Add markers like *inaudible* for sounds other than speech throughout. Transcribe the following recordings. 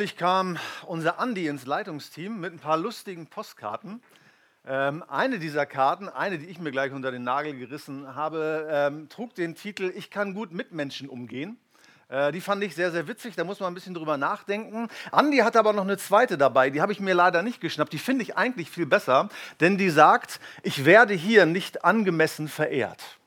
Neulich kam unser Andi ins Leitungsteam mit ein paar lustigen Postkarten. Ähm, eine dieser Karten, eine, die ich mir gleich unter den Nagel gerissen habe, ähm, trug den Titel Ich kann gut mit Menschen umgehen. Äh, die fand ich sehr, sehr witzig, da muss man ein bisschen drüber nachdenken. Andi hat aber noch eine zweite dabei, die habe ich mir leider nicht geschnappt. Die finde ich eigentlich viel besser, denn die sagt, ich werde hier nicht angemessen verehrt.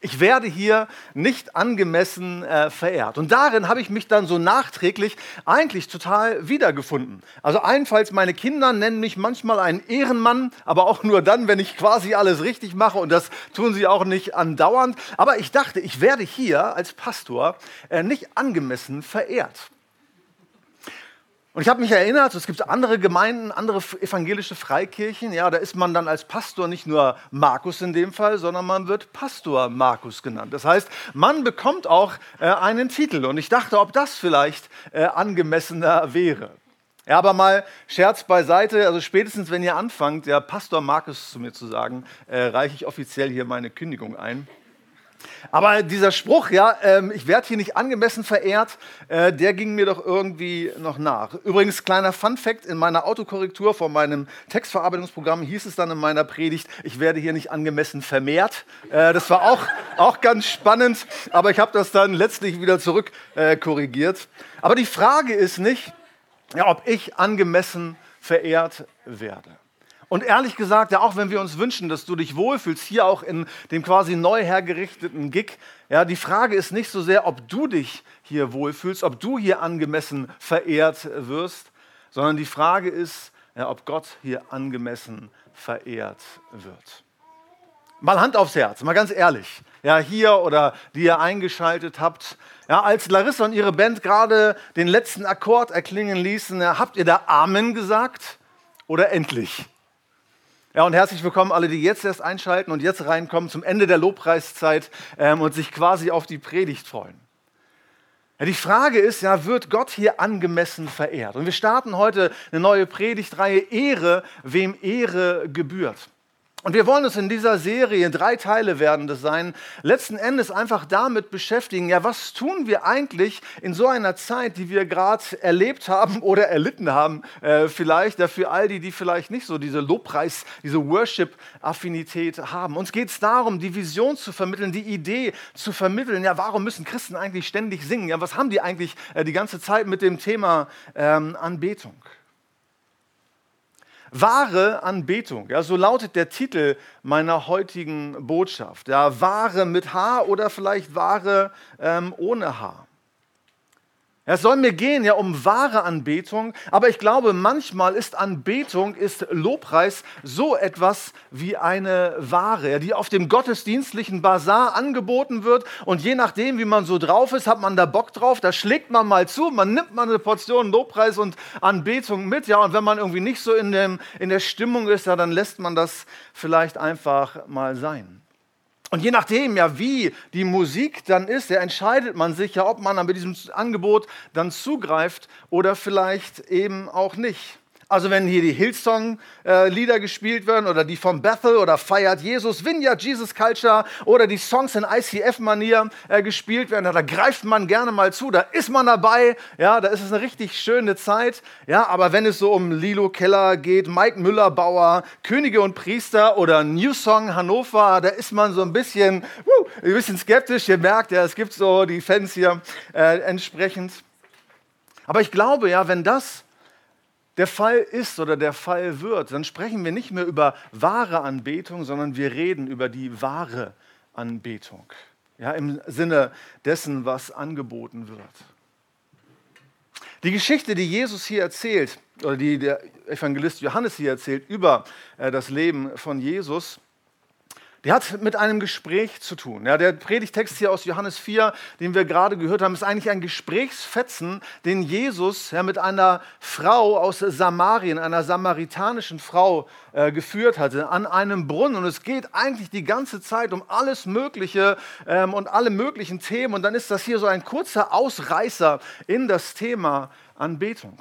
Ich werde hier nicht angemessen äh, verehrt. Und darin habe ich mich dann so nachträglich eigentlich total wiedergefunden. Also einfalls meine Kinder nennen mich manchmal einen Ehrenmann, aber auch nur dann, wenn ich quasi alles richtig mache. Und das tun sie auch nicht andauernd. Aber ich dachte, ich werde hier als Pastor äh, nicht angemessen verehrt. Und ich habe mich erinnert, es gibt andere Gemeinden, andere evangelische Freikirchen, ja, da ist man dann als Pastor nicht nur Markus in dem Fall, sondern man wird Pastor Markus genannt. Das heißt, man bekommt auch äh, einen Titel. Und ich dachte, ob das vielleicht äh, angemessener wäre. Ja, aber mal Scherz beiseite, also spätestens wenn ihr anfangt, ja, Pastor Markus zu mir zu sagen, äh, reiche ich offiziell hier meine Kündigung ein. Aber dieser Spruch, ja, ähm, ich werde hier nicht angemessen verehrt, äh, der ging mir doch irgendwie noch nach. Übrigens, kleiner Fun-Fact: In meiner Autokorrektur von meinem Textverarbeitungsprogramm hieß es dann in meiner Predigt, ich werde hier nicht angemessen vermehrt. Äh, das war auch, auch ganz spannend, aber ich habe das dann letztlich wieder zurückkorrigiert. Äh, aber die Frage ist nicht, ja, ob ich angemessen verehrt werde. Und ehrlich gesagt, ja, auch wenn wir uns wünschen, dass du dich wohlfühlst, hier auch in dem quasi neu hergerichteten Gig, ja, die Frage ist nicht so sehr, ob du dich hier wohlfühlst, ob du hier angemessen verehrt wirst, sondern die Frage ist, ja, ob Gott hier angemessen verehrt wird. Mal Hand aufs Herz, mal ganz ehrlich. Ja, hier oder die ihr eingeschaltet habt. Ja, als Larissa und ihre Band gerade den letzten Akkord erklingen ließen, ja, habt ihr da Amen gesagt oder endlich? Ja, und herzlich willkommen alle, die jetzt erst einschalten und jetzt reinkommen zum Ende der Lobpreiszeit ähm, und sich quasi auf die Predigt freuen. Ja, die Frage ist ja, wird Gott hier angemessen verehrt? Und wir starten heute eine neue Predigtreihe Ehre, wem Ehre gebührt. Und wir wollen uns in dieser Serie, drei Teile werden das sein, letzten Endes einfach damit beschäftigen, ja, was tun wir eigentlich in so einer Zeit, die wir gerade erlebt haben *laughs* oder erlitten haben, äh, vielleicht, ja, für all die, die vielleicht nicht so diese Lobpreis, diese Worship-Affinität haben. Uns geht es darum, die Vision zu vermitteln, die Idee zu vermitteln, ja, warum müssen Christen eigentlich ständig singen? Ja, was haben die eigentlich äh, die ganze Zeit mit dem Thema ähm, Anbetung? Wahre Anbetung, ja, so lautet der Titel meiner heutigen Botschaft. Ja, wahre mit H oder vielleicht wahre ähm, ohne H. Es soll mir gehen ja um wahre Anbetung, aber ich glaube, manchmal ist Anbetung, ist Lobpreis so etwas wie eine Ware, die auf dem gottesdienstlichen Bazar angeboten wird und je nachdem, wie man so drauf ist, hat man da Bock drauf, da schlägt man mal zu, man nimmt mal eine Portion Lobpreis und Anbetung mit, ja, und wenn man irgendwie nicht so in, dem, in der Stimmung ist, ja, dann lässt man das vielleicht einfach mal sein. Und je nachdem, ja, wie die Musik dann ist, ja, entscheidet man sich ja, ob man dann mit diesem Angebot dann zugreift oder vielleicht eben auch nicht. Also wenn hier die Hillsong-Lieder gespielt werden oder die von Bethel oder Feiert Jesus, Vineyard Jesus Culture oder die Songs in ICF-Manier äh, gespielt werden, da greift man gerne mal zu, da ist man dabei, ja, da ist es eine richtig schöne Zeit. Ja, aber wenn es so um Lilo Keller geht, Mike Müller-Bauer, Könige und Priester oder New Song Hannover, da ist man so ein bisschen, uh, ein bisschen skeptisch. Ihr merkt ja, es gibt so die Fans hier äh, entsprechend. Aber ich glaube ja, wenn das der Fall ist oder der Fall wird, dann sprechen wir nicht mehr über wahre Anbetung, sondern wir reden über die wahre Anbetung. Ja, Im Sinne dessen, was angeboten wird. Die Geschichte, die Jesus hier erzählt, oder die der Evangelist Johannes hier erzählt über äh, das Leben von Jesus, Die hat mit einem Gespräch zu tun. Ja, der Predigtext hier aus Johannes 4, den wir gerade gehört haben, ist eigentlich ein Gesprächsfetzen, den Jesus ja, mit einer Frau aus Samarien, einer samaritanischen Frau, äh, geführt hatte, an einem Brunnen. Und es geht eigentlich die ganze Zeit um alles Mögliche ähm, und alle möglichen Themen. Und dann ist das hier so ein kurzer Ausreißer in das Thema Anbetung.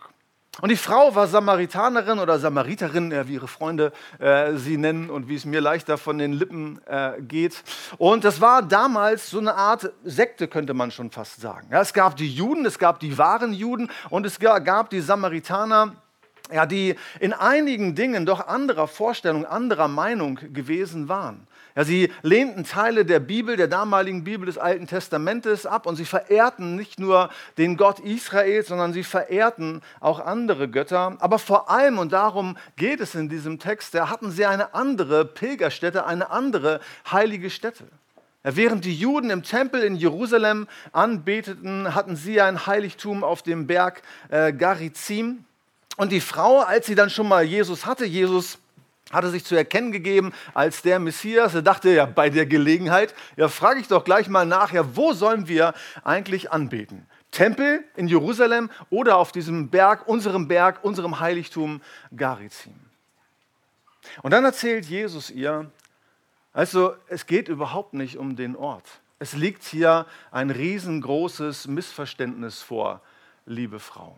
Und die Frau war Samaritanerin oder Samariterin, wie ihre Freunde äh, sie nennen und wie es mir leichter von den Lippen äh, geht. Und das war damals so eine Art Sekte, könnte man schon fast sagen. Ja, es gab die Juden, es gab die wahren Juden und es gab die Samaritaner, ja, die in einigen Dingen doch anderer Vorstellung, anderer Meinung gewesen waren. Ja, sie lehnten Teile der Bibel, der damaligen Bibel des Alten Testamentes ab und sie verehrten nicht nur den Gott Israels, sondern sie verehrten auch andere Götter. Aber vor allem, und darum geht es in diesem Text, da hatten sie eine andere Pilgerstätte, eine andere heilige Stätte. Ja, während die Juden im Tempel in Jerusalem anbeteten, hatten sie ein Heiligtum auf dem Berg äh, Garizim. Und die Frau, als sie dann schon mal Jesus hatte, Jesus hatte sich zu erkennen gegeben als der Messias. Er dachte ja bei der Gelegenheit, ja frage ich doch gleich mal nach, ja wo sollen wir eigentlich anbeten? Tempel in Jerusalem oder auf diesem Berg, unserem Berg, unserem Heiligtum Garizim? Und dann erzählt Jesus ihr, also es geht überhaupt nicht um den Ort. Es liegt hier ein riesengroßes Missverständnis vor, liebe Frau.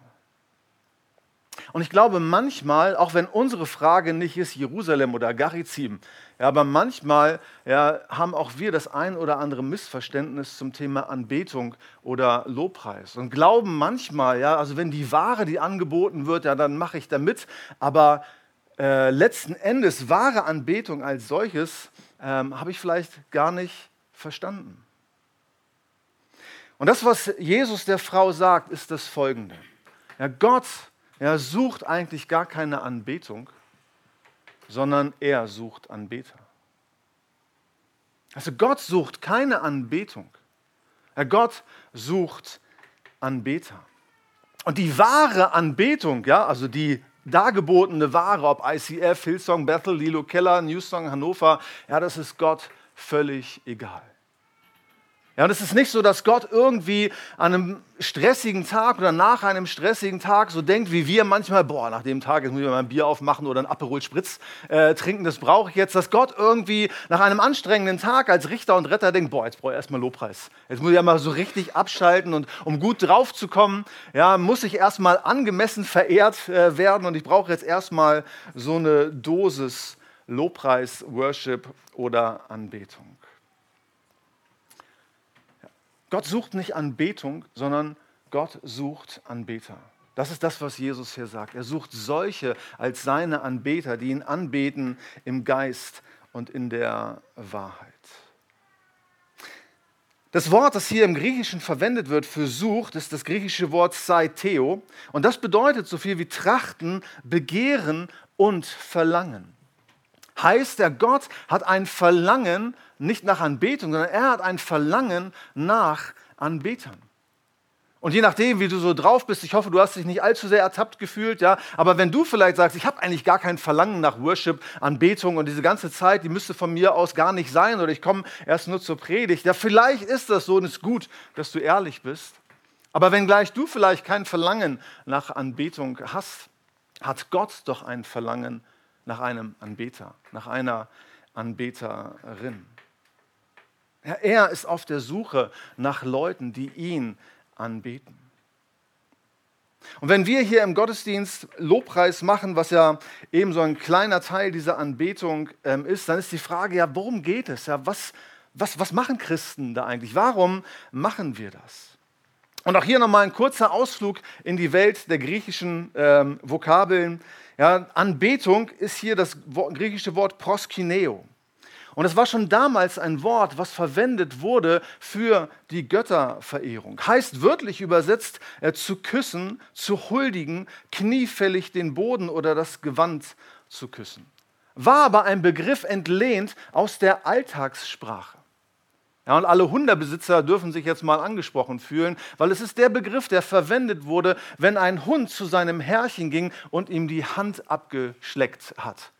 Und ich glaube manchmal, auch wenn unsere Frage nicht ist Jerusalem oder Garizim, ja, aber manchmal ja, haben auch wir das ein oder andere Missverständnis zum Thema Anbetung oder Lobpreis und glauben manchmal, ja, also wenn die Ware, die angeboten wird, ja, dann mache ich da mit, aber äh, letzten Endes wahre Anbetung als solches ähm, habe ich vielleicht gar nicht verstanden. Und das, was Jesus der Frau sagt, ist das Folgende. Ja, Gott er sucht eigentlich gar keine Anbetung, sondern er sucht Anbeter. Also Gott sucht keine Anbetung. Gott sucht Anbeter. Und die wahre Anbetung, ja, also die dargebotene Ware, ob ICF, Hillsong, Bethel, Lilo Keller, Newsong, Hannover, ja, das ist Gott völlig egal. Ja, und es ist nicht so, dass Gott irgendwie an einem stressigen Tag oder nach einem stressigen Tag so denkt, wie wir manchmal, boah, nach dem Tag, jetzt muss ich mal ein Bier aufmachen oder ein Aperol Spritz äh, trinken, das brauche ich jetzt, dass Gott irgendwie nach einem anstrengenden Tag als Richter und Retter denkt, boah, jetzt brauche ich erstmal Lobpreis. Jetzt muss ich ja mal so richtig abschalten und um gut drauf zu kommen, ja, muss ich erstmal angemessen verehrt äh, werden und ich brauche jetzt erstmal so eine Dosis Lobpreis, Worship oder Anbetung. Gott sucht nicht Anbetung, sondern Gott sucht Anbeter. Das ist das, was Jesus hier sagt. Er sucht solche als seine Anbeter, die ihn anbeten im Geist und in der Wahrheit. Das Wort, das hier im Griechischen verwendet wird für sucht, ist das griechische Wort saiteo. Und das bedeutet so viel wie trachten, begehren und verlangen. Heißt, der Gott hat ein Verlangen nicht nach Anbetung, sondern er hat ein Verlangen nach Anbetern. Und je nachdem, wie du so drauf bist, ich hoffe, du hast dich nicht allzu sehr ertappt gefühlt, ja, aber wenn du vielleicht sagst, ich habe eigentlich gar kein Verlangen nach Worship, Anbetung und diese ganze Zeit, die müsste von mir aus gar nicht sein oder ich komme erst nur zur Predigt, ja, vielleicht ist das so und es ist gut, dass du ehrlich bist. Aber wenn gleich du vielleicht kein Verlangen nach Anbetung hast, hat Gott doch ein Verlangen nach einem Anbeter, nach einer Anbeterin. Ja, er ist auf der Suche nach Leuten, die ihn anbeten. Und wenn wir hier im Gottesdienst Lobpreis machen, was ja eben so ein kleiner Teil dieser Anbetung ähm, ist, dann ist die Frage ja, worum geht es? Ja, was, was, was machen Christen da eigentlich? Warum machen wir das? Und auch hier nochmal ein kurzer Ausflug in die Welt der griechischen ähm, Vokabeln. Ja, Anbetung ist hier das griechische Wort proskineo. Und es war schon damals ein Wort, was verwendet wurde für die Götterverehrung. Heißt wörtlich übersetzt, äh, zu küssen, zu huldigen, kniefällig den Boden oder das Gewand zu küssen. War aber ein Begriff entlehnt aus der Alltagssprache. Ja, und alle Hundebesitzer dürfen sich jetzt mal angesprochen fühlen, weil es ist der Begriff, der verwendet wurde, wenn ein Hund zu seinem Herrchen ging und ihm die Hand abgeschleckt hat.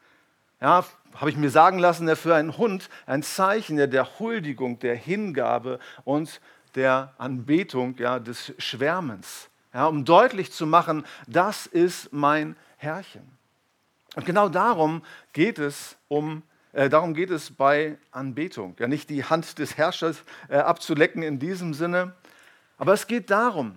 ja, habe ich mir sagen lassen, ja, für einen Hund ein Zeichen ja, der Huldigung, der Hingabe und der Anbetung, ja, des Schwärmens, ja, um deutlich zu machen, das ist mein Herrchen. Und genau darum geht es um darum geht es bei Anbetung. Ja, nicht die Hand des Herrschers äh, abzulecken in diesem Sinne, aber es geht darum,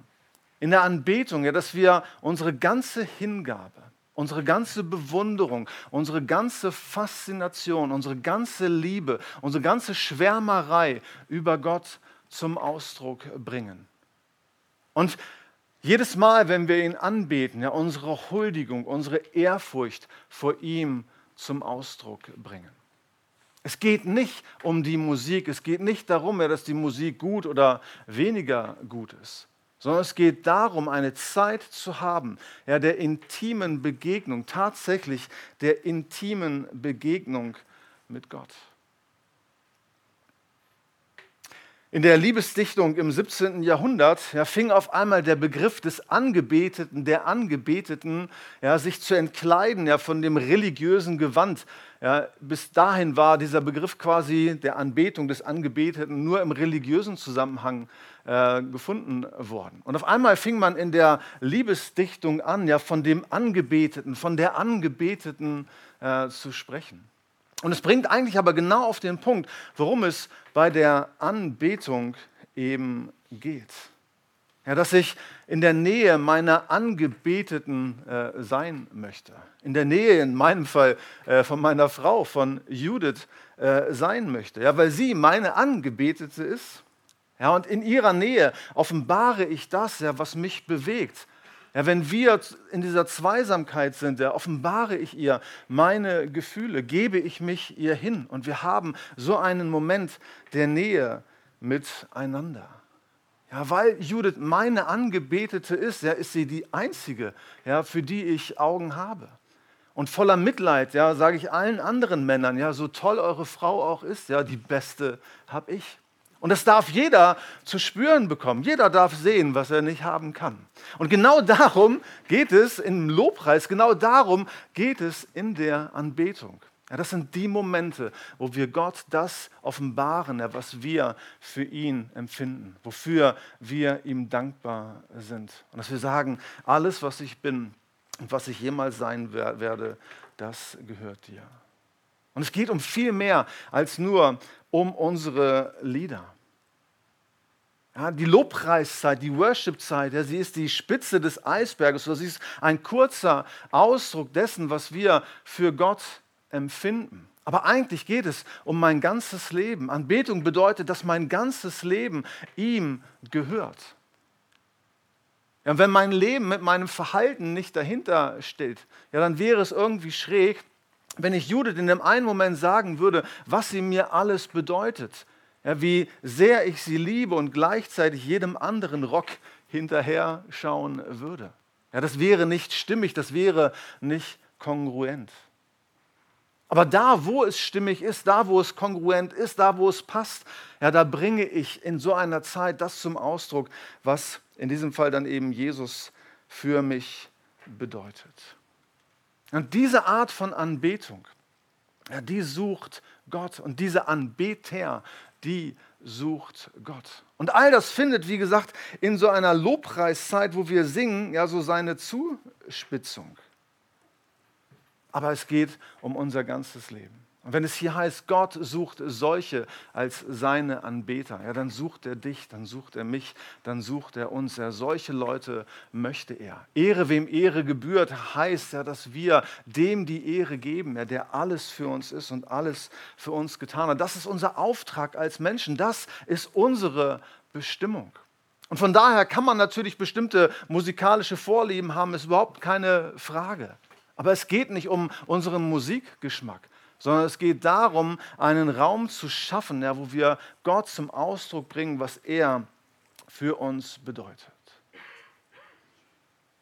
in der Anbetung, ja, dass wir unsere ganze Hingabe, unsere ganze Bewunderung, unsere ganze Faszination, unsere ganze Liebe, unsere ganze Schwärmerei über Gott zum Ausdruck bringen. Und jedes Mal, wenn wir ihn anbeten, ja, unsere Huldigung, unsere Ehrfurcht vor ihm zum Ausdruck bringen. Es geht nicht um die Musik, es geht nicht darum, dass die Musik gut oder weniger gut ist, sondern es geht darum, eine Zeit zu haben, ja, der intimen Begegnung, tatsächlich der intimen Begegnung mit Gott. In der Liebesdichtung im 17. Jahrhundert ja, fing auf einmal der Begriff des Angebeteten, der Angebeteten, ja, sich zu entkleiden ja, von dem religiösen Gewand. Ja, bis dahin war dieser Begriff quasi der Anbetung des Angebeteten nur im religiösen Zusammenhang äh, gefunden worden. Und auf einmal fing man in der Liebesdichtung an, ja, von dem Angebeteten, von der Angebeteten äh, zu sprechen. Und es bringt eigentlich aber genau auf den Punkt, worum es bei der Anbetung eben geht. Ja, dass ich in der Nähe meiner Angebeteten äh, sein möchte. In der Nähe, in meinem Fall, äh, von meiner Frau, von Judith äh, sein möchte. Ja, weil sie meine Angebetete ist. Ja, und in ihrer Nähe offenbare ich das, ja, was mich bewegt, ja, wenn wir in dieser Zweisamkeit sind, ja, offenbare ich ihr meine Gefühle, gebe ich mich ihr hin und wir haben so einen Moment der Nähe miteinander. Ja, weil Judith meine Angebetete ist, ja, ist sie die einzige, ja, für die ich Augen habe. Und voller Mitleid, ja, sage ich allen anderen Männern, ja, so toll eure Frau auch ist, ja, die beste habe ich. Und das darf jeder zu spüren bekommen. Jeder darf sehen, was er nicht haben kann. Und genau darum geht es im Lobpreis, genau darum geht es in der Anbetung. Ja, das sind die Momente, wo wir Gott das offenbaren, ja, was wir für ihn empfinden, wofür wir ihm dankbar sind. Und dass wir sagen, alles, was ich bin und was ich jemals sein werde, das gehört dir. Und es geht um viel mehr als nur um unsere Lieder. Ja, die Lobpreiszeit, die Worshipzeit, ja, sie ist die Spitze des Eisberges, sie ist ein kurzer Ausdruck dessen, was wir für Gott empfinden. Aber eigentlich geht es um mein ganzes Leben. Anbetung bedeutet, dass mein ganzes Leben ihm gehört. Ja, wenn mein Leben mit meinem Verhalten nicht dahinter steht, ja, dann wäre es irgendwie schräg, wenn ich Judith in dem einen Moment sagen würde, was sie mir alles bedeutet ja, wie sehr ich sie liebe und gleichzeitig jedem anderen Rock hinterher schauen würde. Ja, das wäre nicht stimmig, das wäre nicht kongruent. Aber da, wo es stimmig ist, da, wo es kongruent ist, da, wo es passt, ja, da bringe ich in so einer Zeit das zum Ausdruck, was in diesem Fall dann eben Jesus für mich bedeutet. Und diese Art von Anbetung, ja, die sucht Gott und diese Anbeter, die sucht Gott. Und all das findet, wie gesagt, in so einer Lobpreiszeit, wo wir singen, ja, so seine Zuspitzung. Aber es geht um unser ganzes Leben. Und wenn es hier heißt, Gott sucht solche als seine Anbeter, ja, dann sucht er dich, dann sucht er mich, dann sucht er uns. Ja, solche Leute möchte er. Ehre, wem Ehre gebührt, heißt ja, dass wir dem die Ehre geben, ja, der alles für uns ist und alles für uns getan hat. Das ist unser Auftrag als Menschen. Das ist unsere Bestimmung. Und von daher kann man natürlich bestimmte musikalische Vorlieben haben, ist überhaupt keine Frage. Aber es geht nicht um unseren Musikgeschmack sondern es geht darum, einen Raum zu schaffen, ja, wo wir Gott zum Ausdruck bringen, was er für uns bedeutet.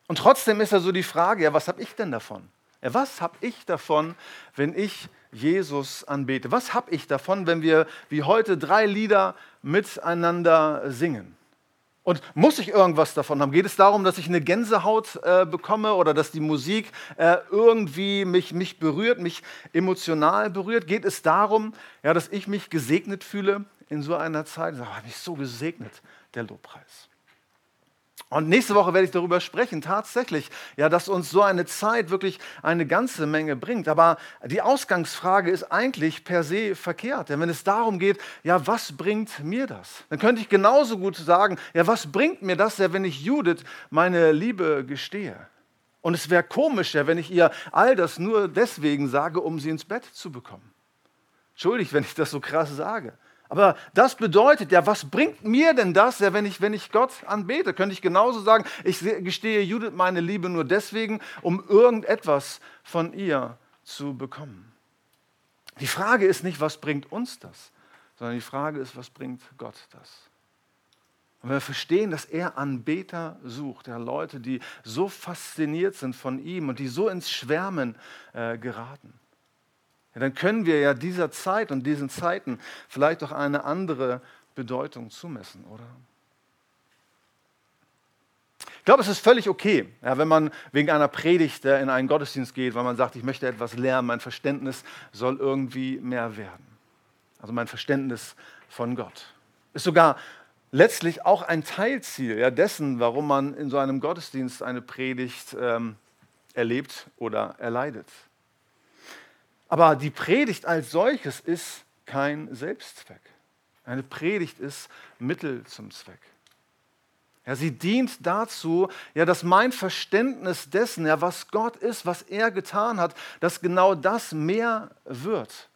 Und trotzdem ist ja so die Frage, ja, was habe ich denn davon? Ja, was habe ich davon, wenn ich Jesus anbete? Was habe ich davon, wenn wir wie heute drei Lieder miteinander singen? Und muss ich irgendwas davon haben? Geht es darum, dass ich eine Gänsehaut äh, bekomme oder dass die Musik äh, irgendwie mich, mich berührt, mich emotional berührt? Geht es darum, ja, dass ich mich gesegnet fühle in so einer Zeit? Ich habe mich so gesegnet, der Lobpreis. Und nächste Woche werde ich darüber sprechen, tatsächlich, ja, dass uns so eine Zeit wirklich eine ganze Menge bringt. Aber die Ausgangsfrage ist eigentlich per se verkehrt. Denn wenn es darum geht, ja, was bringt mir das? Dann könnte ich genauso gut sagen, ja, was bringt mir das, wenn ich Judith meine Liebe gestehe? Und es wäre komisch, ja, wenn ich ihr all das nur deswegen sage, um sie ins Bett zu bekommen. Entschuldigt, wenn ich das so krass sage. Aber das bedeutet ja, was bringt mir denn das, ja, wenn, ich, wenn ich Gott anbete? Könnte ich genauso sagen, ich gestehe Judith meine Liebe nur deswegen, um irgendetwas von ihr zu bekommen. Die Frage ist nicht, was bringt uns das, sondern die Frage ist, was bringt Gott das? Und wenn wir verstehen, dass er Anbeter sucht, ja, Leute, die so fasziniert sind von ihm und die so ins Schwärmen äh, geraten, ja, dann können wir ja dieser Zeit und diesen Zeiten vielleicht auch eine andere Bedeutung zumessen, oder? Ich glaube, es ist völlig okay, ja, wenn man wegen einer Predigt äh, in einen Gottesdienst geht, weil man sagt, ich möchte etwas lernen, mein Verständnis soll irgendwie mehr werden. Also mein Verständnis von Gott. Ist sogar letztlich auch ein Teilziel ja, dessen, warum man in so einem Gottesdienst eine Predigt ähm, erlebt oder erleidet. Aber die Predigt als solches ist kein Selbstzweck. Eine Predigt ist Mittel zum Zweck. Ja, sie dient dazu, ja, dass mein Verständnis dessen, ja, was Gott ist, was er getan hat, dass genau das mehr wird.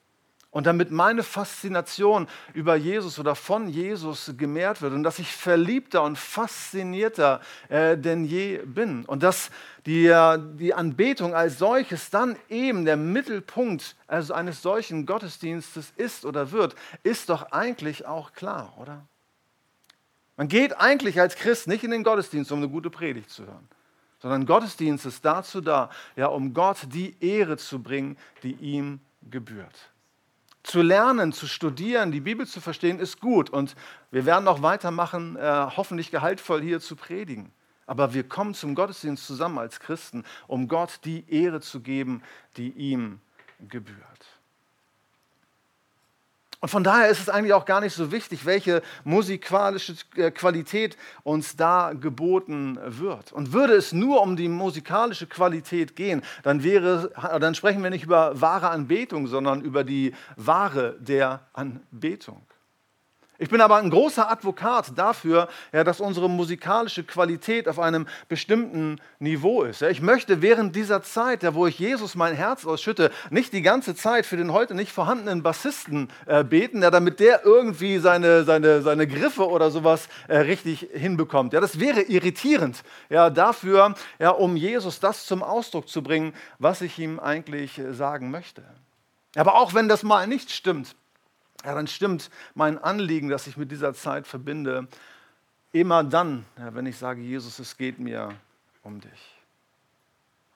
Und damit meine Faszination über Jesus oder von Jesus gemehrt wird und dass ich verliebter und faszinierter äh, denn je bin. Und dass die, äh, die Anbetung als solches dann eben der Mittelpunkt also eines solchen Gottesdienstes ist oder wird, ist doch eigentlich auch klar, oder? Man geht eigentlich als Christ nicht in den Gottesdienst, um eine gute Predigt zu hören, sondern Gottesdienst ist dazu da, ja, um Gott die Ehre zu bringen, die ihm gebührt. Zu lernen, zu studieren, die Bibel zu verstehen, ist gut. Und wir werden auch weitermachen, äh, hoffentlich gehaltvoll hier zu predigen. Aber wir kommen zum Gottesdienst zusammen als Christen, um Gott die Ehre zu geben, die ihm gebührt. Und von daher ist es eigentlich auch gar nicht so wichtig, welche musikalische äh, Qualität uns da geboten wird. Und würde es nur um die musikalische Qualität gehen, dann, wäre, dann sprechen wir nicht über wahre Anbetung, sondern über die Ware der Anbetung. Ich bin aber ein großer Advokat dafür, ja, dass unsere musikalische Qualität auf einem bestimmten Niveau ist. Ja. Ich möchte während dieser Zeit, ja, wo ich Jesus mein Herz ausschütte, nicht die ganze Zeit für den heute nicht vorhandenen Bassisten äh, beten, ja, damit der irgendwie seine, seine, seine Griffe oder sowas äh, richtig hinbekommt. Ja, das wäre irritierend ja, dafür, ja, um Jesus das zum Ausdruck zu bringen, was ich ihm eigentlich äh, sagen möchte. Aber auch wenn das mal nicht stimmt, ja, dann stimmt mein Anliegen, das ich mit dieser Zeit verbinde, immer dann, ja, wenn ich sage, Jesus, es geht mir um dich.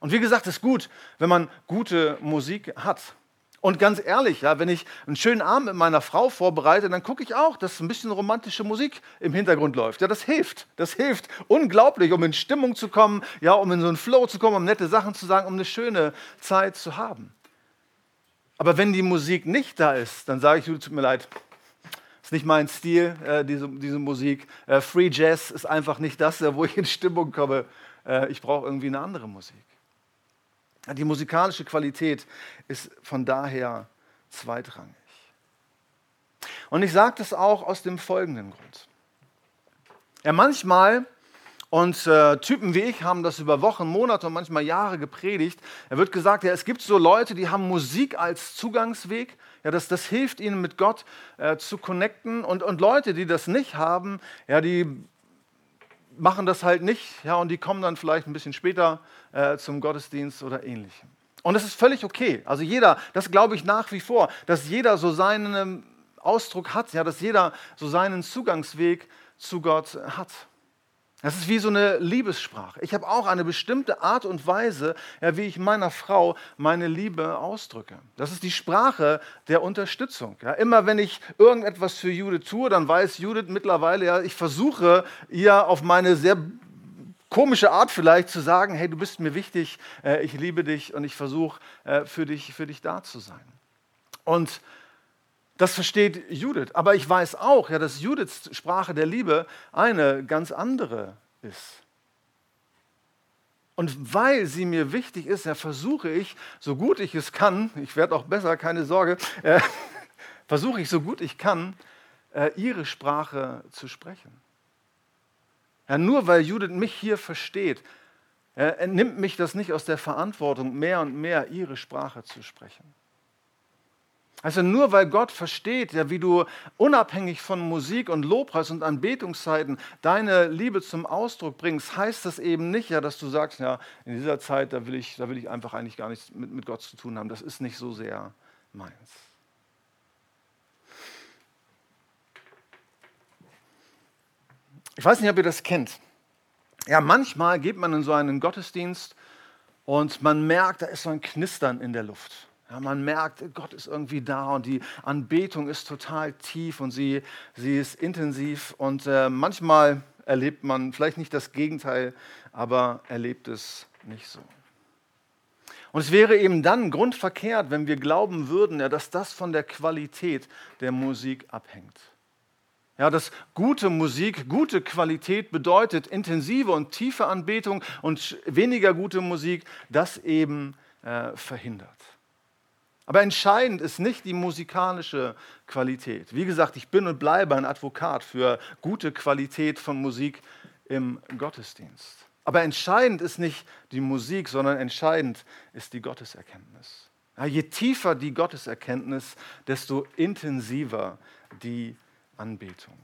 Und wie gesagt, es ist gut, wenn man gute Musik hat. Und ganz ehrlich, ja, wenn ich einen schönen Abend mit meiner Frau vorbereite, dann gucke ich auch, dass ein bisschen romantische Musik im Hintergrund läuft. Ja, das hilft. Das hilft unglaublich, um in Stimmung zu kommen, ja, um in so einen Flow zu kommen, um nette Sachen zu sagen, um eine schöne Zeit zu haben. Aber wenn die Musik nicht da ist, dann sage ich, tut mir leid, ist nicht mein Stil, äh, diese, diese Musik. Äh, Free Jazz ist einfach nicht das, wo ich in Stimmung komme. Äh, ich brauche irgendwie eine andere Musik. Die musikalische Qualität ist von daher zweitrangig. Und ich sage das auch aus dem folgenden Grund. Ja, manchmal und äh, Typen wie ich haben das über Wochen, Monate und manchmal Jahre gepredigt. Er wird gesagt, ja, es gibt so Leute, die haben Musik als Zugangsweg. Ja, das, das hilft ihnen, mit Gott äh, zu connecten. Und, und Leute, die das nicht haben, ja, die machen das halt nicht. Ja, und die kommen dann vielleicht ein bisschen später äh, zum Gottesdienst oder ähnlichem. Und das ist völlig okay. Also jeder, das glaube ich nach wie vor, dass jeder so seinen Ausdruck hat, ja, dass jeder so seinen Zugangsweg zu Gott hat. Das ist wie so eine Liebessprache. Ich habe auch eine bestimmte Art und Weise, ja, wie ich meiner Frau meine Liebe ausdrücke. Das ist die Sprache der Unterstützung. Ja. Immer wenn ich irgendetwas für Judith tue, dann weiß Judith mittlerweile, ja, ich versuche ihr auf meine sehr komische Art vielleicht zu sagen, hey, du bist mir wichtig, äh, ich liebe dich und ich versuche äh, für, dich, für dich da zu sein. Und das versteht Judith. Aber ich weiß auch, ja, dass Judiths Sprache der Liebe eine ganz andere ist. Und weil sie mir wichtig ist, ja, versuche ich, so gut ich es kann, ich werde auch besser, keine Sorge, äh, *laughs* versuche ich so gut ich kann, äh, ihre Sprache zu sprechen. Ja, nur weil Judith mich hier versteht, äh, nimmt mich das nicht aus der Verantwortung, mehr und mehr ihre Sprache zu sprechen. Also nur weil Gott versteht, ja, wie du unabhängig von Musik und Lobpreis und Anbetungszeiten deine Liebe zum Ausdruck bringst, heißt das eben nicht, ja, dass du sagst, ja, in dieser Zeit, da will ich, da will ich einfach eigentlich gar nichts mit, mit Gott zu tun haben. Das ist nicht so sehr meins. Ich weiß nicht, ob ihr das kennt. Ja, manchmal geht man in so einen Gottesdienst und man merkt, da ist so ein Knistern in der Luft. Ja, man merkt, Gott ist irgendwie da und die Anbetung ist total tief und sie, sie ist intensiv. Und äh, manchmal erlebt man vielleicht nicht das Gegenteil, aber erlebt es nicht so. Und es wäre eben dann grundverkehrt, wenn wir glauben würden, ja, dass das von der Qualität der Musik abhängt. Ja, dass gute Musik, gute Qualität bedeutet intensive und tiefe Anbetung und weniger gute Musik das eben äh, verhindert. Aber entscheidend ist nicht die musikalische Qualität. Wie gesagt, ich bin und bleibe ein Advokat für gute Qualität von Musik im Gottesdienst. Aber entscheidend ist nicht die Musik, sondern entscheidend ist die Gotteserkenntnis. Ja, je tiefer die Gotteserkenntnis, desto intensiver die Anbetung.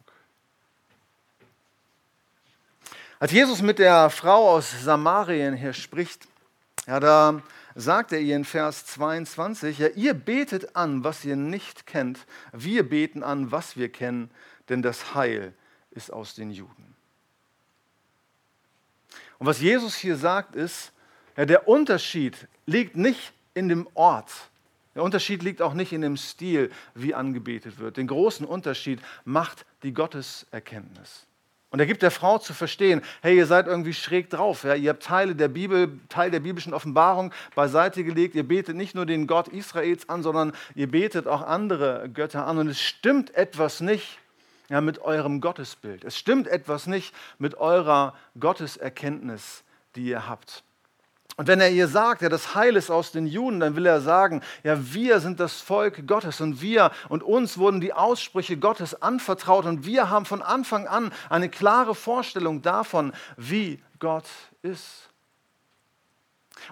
Als Jesus mit der Frau aus Samarien hier spricht, ja, da sagt er ihr in Vers 22, ja, ihr betet an, was ihr nicht kennt, wir beten an, was wir kennen, denn das Heil ist aus den Juden. Und was Jesus hier sagt ist, ja, der Unterschied liegt nicht in dem Ort, der Unterschied liegt auch nicht in dem Stil, wie angebetet wird. Den großen Unterschied macht die Gotteserkenntnis. Und er gibt der Frau zu verstehen, hey, ihr seid irgendwie schräg drauf. Ja? Ihr habt Teile der Bibel, Teil der biblischen Offenbarung beiseite gelegt. Ihr betet nicht nur den Gott Israels an, sondern ihr betet auch andere Götter an. Und es stimmt etwas nicht ja, mit eurem Gottesbild. Es stimmt etwas nicht mit eurer Gotteserkenntnis, die ihr habt. Und wenn er ihr sagt, ja, das Heil ist aus den Juden, dann will er sagen, ja, wir sind das Volk Gottes und wir und uns wurden die Aussprüche Gottes anvertraut und wir haben von Anfang an eine klare Vorstellung davon, wie Gott ist.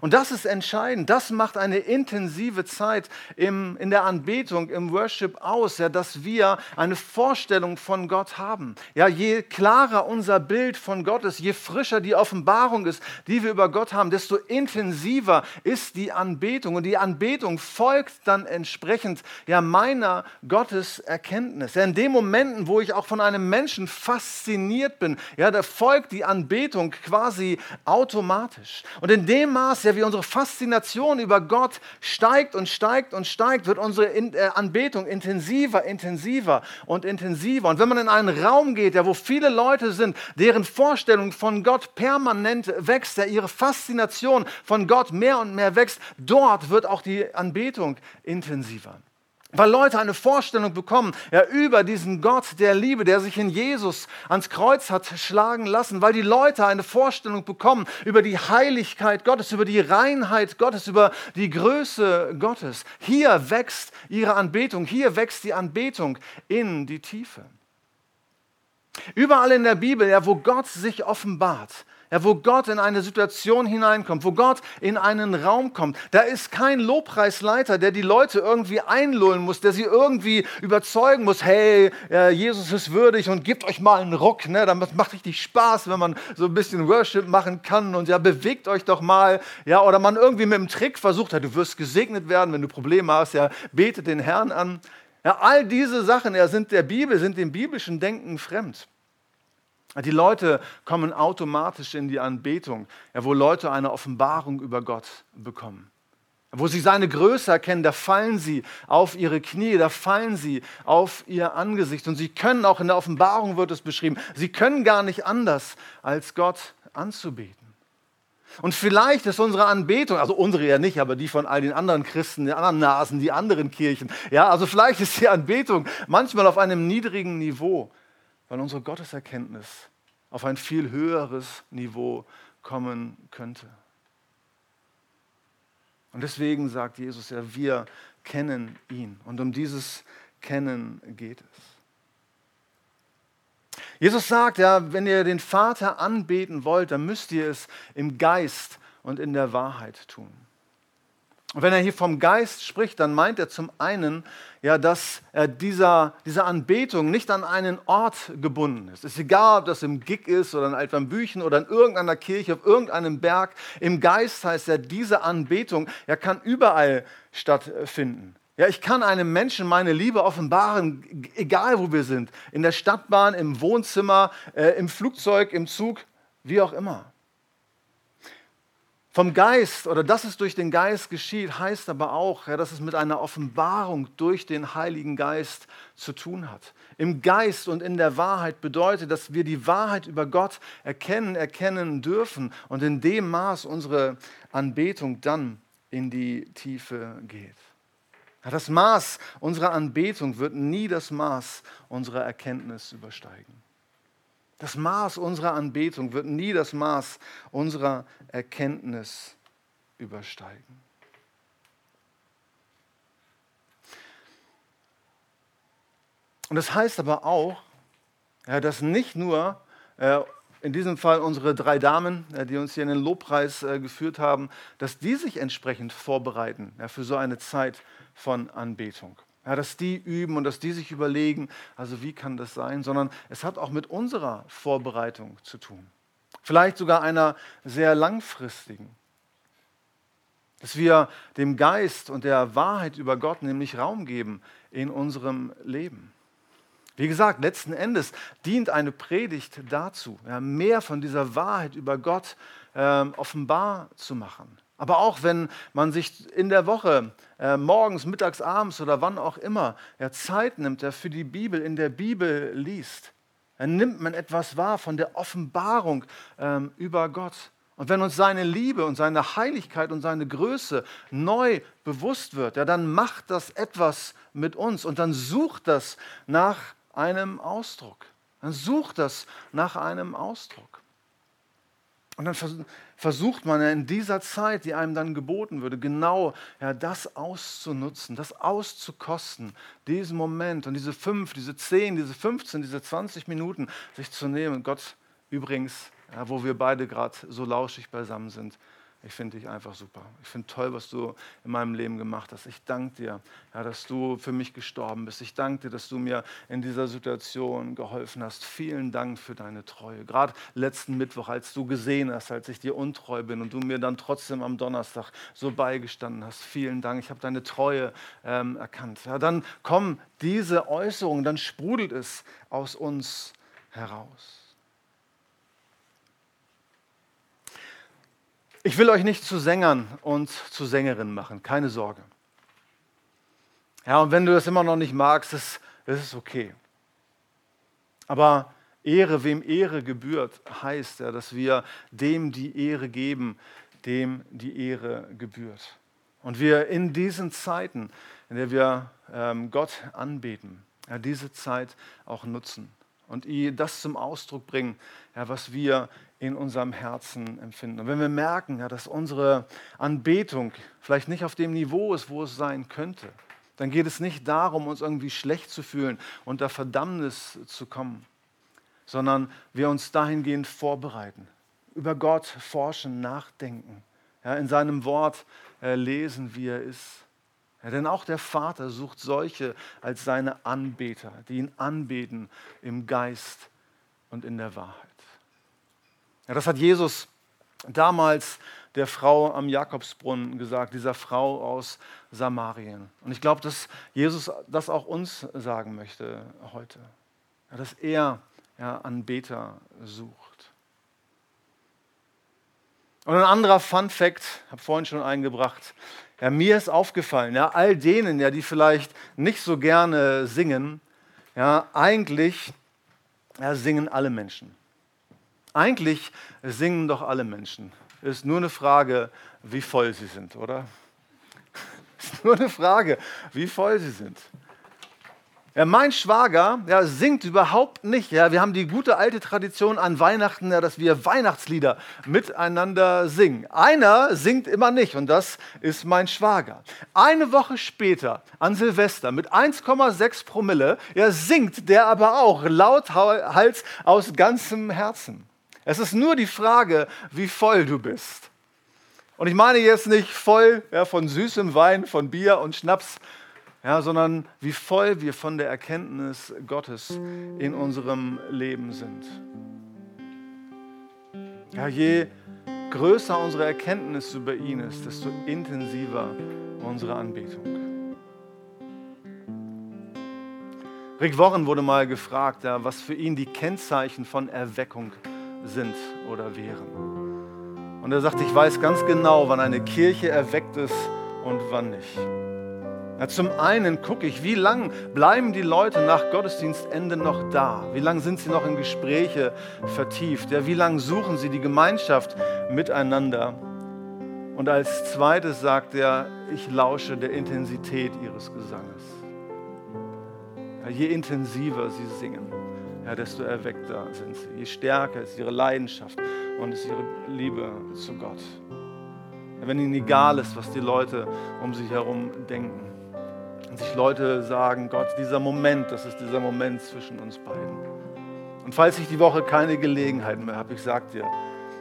Und das ist entscheidend. Das macht eine intensive Zeit im, in der Anbetung, im Worship aus, ja, dass wir eine Vorstellung von Gott haben. Ja, je klarer unser Bild von Gott ist, je frischer die Offenbarung ist, die wir über Gott haben, desto intensiver ist die Anbetung. Und die Anbetung folgt dann entsprechend ja, meiner Gotteserkenntnis. Ja, in den Momenten, wo ich auch von einem Menschen fasziniert bin, ja, da folgt die Anbetung quasi automatisch. Und in dem Maß, ja, wie unsere Faszination über Gott steigt und steigt und steigt, wird unsere äh, Anbetung intensiver, intensiver und intensiver. Und wenn man in einen Raum geht, ja, wo viele Leute sind, deren Vorstellung von Gott permanent wächst, ja, ihre Faszination von Gott mehr und mehr wächst, dort wird auch die Anbetung intensiver. Weil Leute eine Vorstellung bekommen ja, über diesen Gott der Liebe, der sich in Jesus ans Kreuz hat schlagen lassen. Weil die Leute eine Vorstellung bekommen über die Heiligkeit Gottes, über die Reinheit Gottes, über die Größe Gottes. Hier wächst ihre Anbetung, hier wächst die Anbetung in die Tiefe. Überall in der Bibel, ja, wo Gott sich offenbart, ja, wo Gott in eine Situation hineinkommt, wo Gott in einen Raum kommt. Da ist kein Lobpreisleiter, der die Leute irgendwie einlullen muss, der sie irgendwie überzeugen muss, hey, Jesus ist würdig und gebt euch mal einen Ruck. Ne? Das macht richtig Spaß, wenn man so ein bisschen Worship machen kann und ja, bewegt euch doch mal. Ja, oder man irgendwie mit einem Trick versucht, ja, du wirst gesegnet werden, wenn du Probleme hast, ja, betet den Herrn an. Ja, all diese Sachen ja, sind der Bibel, sind dem biblischen Denken fremd. Die Leute kommen automatisch in die Anbetung, ja, wo Leute eine Offenbarung über Gott bekommen. Wo sie seine Größe erkennen, da fallen sie auf ihre Knie, da fallen sie auf ihr Angesicht. Und sie können auch in der Offenbarung wird es beschrieben, sie können gar nicht anders, als Gott anzubeten. Und vielleicht ist unsere Anbetung, also unsere ja nicht, aber die von all den anderen Christen, den anderen Nasen, die anderen Kirchen, ja, also vielleicht ist die Anbetung manchmal auf einem niedrigen Niveau, weil unsere Gotteserkenntnis auf ein viel höheres Niveau kommen könnte. Und deswegen sagt Jesus ja, wir kennen ihn. Und um dieses Kennen geht es. Jesus sagt ja, wenn ihr den Vater anbeten wollt, dann müsst ihr es im Geist und in der Wahrheit tun. Und wenn er hier vom Geist spricht, dann meint er zum einen, ja, dass er dieser, dieser Anbetung nicht an einen Ort gebunden ist. Es ist egal, ob das im Gig ist oder in Altwambüchen oder in irgendeiner Kirche, auf irgendeinem Berg. Im Geist heißt ja, diese Anbetung ja, kann überall stattfinden. Ja, ich kann einem Menschen meine Liebe offenbaren, egal wo wir sind. In der Stadtbahn, im Wohnzimmer, äh, im Flugzeug, im Zug, wie auch immer. Vom Geist oder dass es durch den Geist geschieht, heißt aber auch, ja, dass es mit einer Offenbarung durch den Heiligen Geist zu tun hat. Im Geist und in der Wahrheit bedeutet, dass wir die Wahrheit über Gott erkennen, erkennen dürfen und in dem Maß unsere Anbetung dann in die Tiefe geht. Das Maß unserer Anbetung wird nie das Maß unserer Erkenntnis übersteigen. Das Maß unserer Anbetung wird nie das Maß unserer Erkenntnis übersteigen. Und das heißt aber auch, ja, dass nicht nur äh, in diesem Fall unsere drei Damen, äh, die uns hier in den Lobpreis äh, geführt haben, dass die sich entsprechend vorbereiten ja, für so eine Zeit von Anbetung. Ja, dass die üben und dass die sich überlegen, also wie kann das sein, sondern es hat auch mit unserer Vorbereitung zu tun. Vielleicht sogar einer sehr langfristigen. Dass wir dem Geist und der Wahrheit über Gott nämlich Raum geben in unserem Leben. Wie gesagt, letzten Endes dient eine Predigt dazu, ja, mehr von dieser Wahrheit über Gott äh, offenbar zu machen. Aber auch wenn man sich in der Woche, äh, morgens, mittags, abends oder wann auch immer, ja, Zeit nimmt, der für die Bibel, in der Bibel liest, dann nimmt man etwas wahr von der Offenbarung ähm, über Gott. Und wenn uns seine Liebe und seine Heiligkeit und seine Größe neu bewusst wird, ja, dann macht das etwas mit uns und dann sucht das nach einem Ausdruck. Dann sucht das nach einem Ausdruck. Und dann versucht man in dieser Zeit, die einem dann geboten würde, genau ja, das auszunutzen, das auszukosten, diesen Moment und diese fünf, diese zehn, diese 15, diese 20 Minuten sich zu nehmen. Gott übrigens, ja, wo wir beide gerade so lauschig beisammen sind, ich finde dich einfach super. Ich finde toll, was du in meinem Leben gemacht hast. Ich danke dir, ja, dass du für mich gestorben bist. Ich danke dir, dass du mir in dieser Situation geholfen hast. Vielen Dank für deine Treue. Gerade letzten Mittwoch, als du gesehen hast, als ich dir untreu bin und du mir dann trotzdem am Donnerstag so beigestanden hast. Vielen Dank. Ich habe deine Treue ähm, erkannt. Ja, dann kommen diese Äußerungen, dann sprudelt es aus uns heraus. Ich will euch nicht zu Sängern und zu Sängerinnen machen, keine Sorge. Ja, und wenn du das immer noch nicht magst, das, das ist okay. Aber Ehre, wem Ehre gebührt, heißt ja, dass wir dem die Ehre geben, dem die Ehre gebührt. Und wir in diesen Zeiten, in der wir ähm, Gott anbeten, ja, diese Zeit auch nutzen und das zum Ausdruck bringen, ja, was wir in unserem Herzen empfinden. Und wenn wir merken, ja, dass unsere Anbetung vielleicht nicht auf dem Niveau ist, wo es sein könnte, dann geht es nicht darum, uns irgendwie schlecht zu fühlen, unter Verdammnis zu kommen, sondern wir uns dahingehend vorbereiten, über Gott forschen, nachdenken, ja, in seinem Wort äh, lesen, wie er ist. Ja, denn auch der Vater sucht solche als seine Anbeter, die ihn anbeten im Geist und in der Wahrheit. Ja, das hat Jesus damals der Frau am Jakobsbrunnen gesagt, dieser Frau aus Samarien. Und ich glaube, dass Jesus das auch uns sagen möchte heute. Ja, dass er ja, Anbeter sucht. Und ein anderer Fun Fact, habe vorhin schon eingebracht. Ja, mir ist aufgefallen, ja, all denen, ja, die vielleicht nicht so gerne singen, ja, eigentlich ja, singen alle Menschen. Eigentlich singen doch alle Menschen. Ist nur eine Frage, wie voll sie sind, oder? *laughs* Ist nur eine Frage, wie voll sie sind. Ja, mein Schwager ja, singt überhaupt nicht. Ja, wir haben die gute alte Tradition an Weihnachten, ja, dass wir Weihnachtslieder miteinander singen. Einer singt immer nicht und das ist mein Schwager. Eine Woche später, an Silvester, mit 1,6 Promille, ja, singt der aber auch lauthals aus ganzem Herzen. Es ist nur die Frage, wie voll du bist. Und ich meine jetzt nicht voll ja, von süßem Wein, von Bier und Schnaps, ja, sondern wie voll wir von der Erkenntnis Gottes in unserem Leben sind. Ja, je größer unsere Erkenntnis über ihn ist, desto intensiver unsere Anbetung. Rick Warren wurde mal gefragt, ja, was für ihn die Kennzeichen von Erweckung sind oder wären. Und er sagte, ich weiß ganz genau, wann eine Kirche erweckt ist und wann nicht. Ja, zum einen gucke ich, wie lange bleiben die Leute nach Gottesdienstende noch da? Wie lange sind sie noch in Gespräche vertieft? Ja, wie lange suchen sie die Gemeinschaft miteinander? Und als zweites sagt er, ich lausche der Intensität ihres Gesanges. Ja, je intensiver sie singen, ja, desto erweckter sind sie. Je stärker ist ihre Leidenschaft und ist ihre Liebe zu Gott. Wenn ihnen egal ist, was die Leute um sich herum denken. Und sich Leute sagen, Gott, dieser Moment, das ist dieser Moment zwischen uns beiden. Und falls ich die Woche keine Gelegenheit mehr habe, ich sage dir,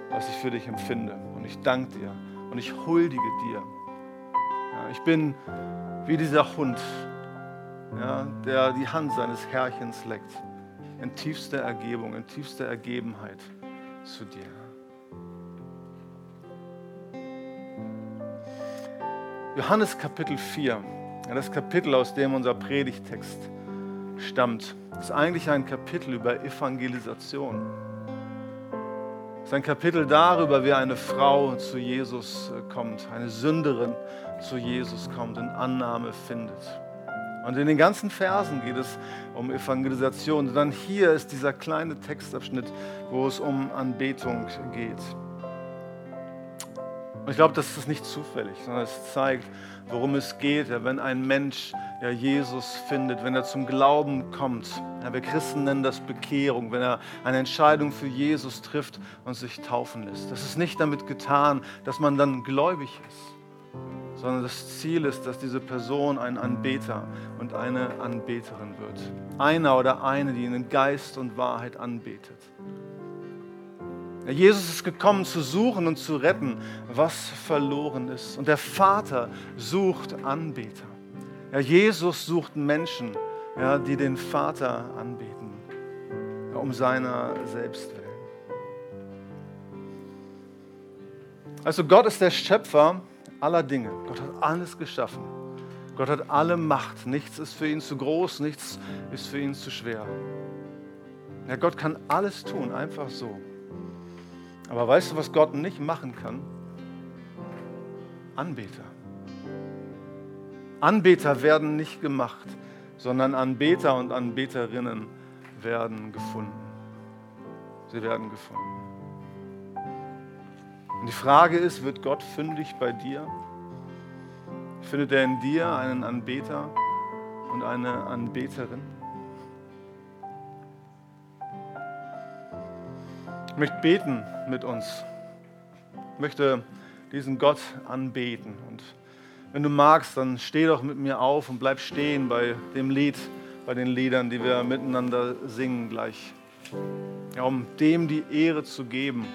was ich für dich empfinde. Und ich danke dir und ich huldige dir. Ja, ich bin wie dieser Hund, ja, der die Hand seines Herrchens leckt. In tiefster Ergebung, in tiefster Ergebenheit zu dir. Johannes Kapitel 4. Ja, das Kapitel, aus dem unser Predigtext stammt, ist eigentlich ein Kapitel über Evangelisation. Es ist ein Kapitel darüber, wie eine Frau zu Jesus äh, kommt, eine Sünderin zu Jesus kommt und Annahme findet. Und in den ganzen Versen geht es um Evangelisation. Und dann hier ist dieser kleine Textabschnitt, wo es um Anbetung geht. Und ich glaube, das ist nicht zufällig, sondern es zeigt, worum es geht, wenn ein Mensch Jesus findet, wenn er zum Glauben kommt. Wir Christen nennen das Bekehrung, wenn er eine Entscheidung für Jesus trifft und sich taufen lässt. Das ist nicht damit getan, dass man dann gläubig ist, sondern das Ziel ist, dass diese Person ein Anbeter und eine Anbeterin wird. Einer oder eine, die in Geist und Wahrheit anbetet. Jesus ist gekommen zu suchen und zu retten, was verloren ist. Und der Vater sucht Anbeter. Ja, Jesus sucht Menschen, ja, die den Vater anbeten, ja, um seiner selbst willen. Also Gott ist der Schöpfer aller Dinge. Gott hat alles geschaffen. Gott hat alle Macht. Nichts ist für ihn zu groß, nichts ist für ihn zu schwer. Ja, Gott kann alles tun, einfach so. Aber weißt du, was Gott nicht machen kann? Anbeter. Anbeter werden nicht gemacht, sondern Anbeter und Anbeterinnen werden gefunden. Sie werden gefunden. Und die Frage ist, wird Gott fündig bei dir? Findet er in dir einen Anbeter und eine Anbeterin? Ich möchte beten mit uns. Ich möchte diesen Gott anbeten. Und wenn du magst, dann steh doch mit mir auf und bleib stehen bei dem Lied, bei den Liedern, die wir miteinander singen gleich. Ja, um dem die Ehre zu geben,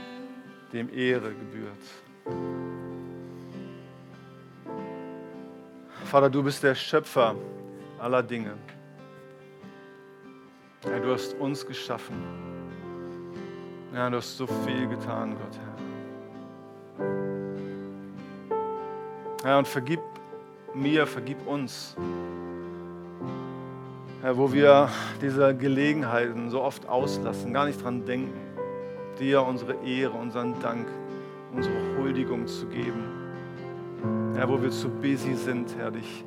dem Ehre gebührt. Vater, du bist der Schöpfer aller Dinge. Ja, du hast uns geschaffen. Ja, du hast so viel getan, Gott, Herr. Ja, und vergib mir, vergib uns. Herr, wo wir diese Gelegenheiten so oft auslassen, gar nicht dran denken, dir unsere Ehre, unseren Dank, unsere Huldigung zu geben. Herr, wo wir zu busy sind, Herr, dich,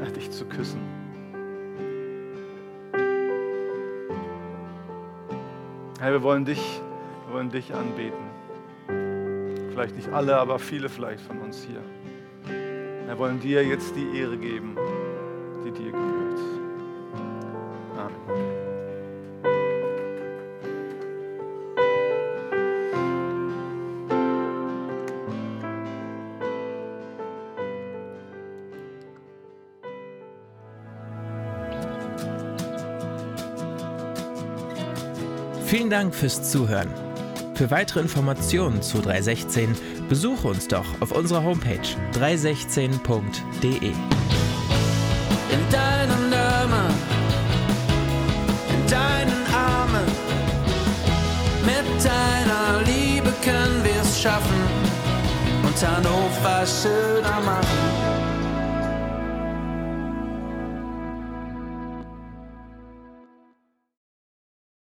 Herr, dich zu küssen. Herr, wir wollen dich, wir wollen dich anbeten. Vielleicht nicht alle, aber viele vielleicht von uns hier. Wir wollen dir jetzt die Ehre geben, die dir gebührt. Vielen Dank fürs Zuhören. Für weitere Informationen zu 316 besuche uns doch auf unserer Homepage 316.de. In deinem Namen, in deinen Armen, mit deiner Liebe können wir es schaffen und Hannover schöner machen.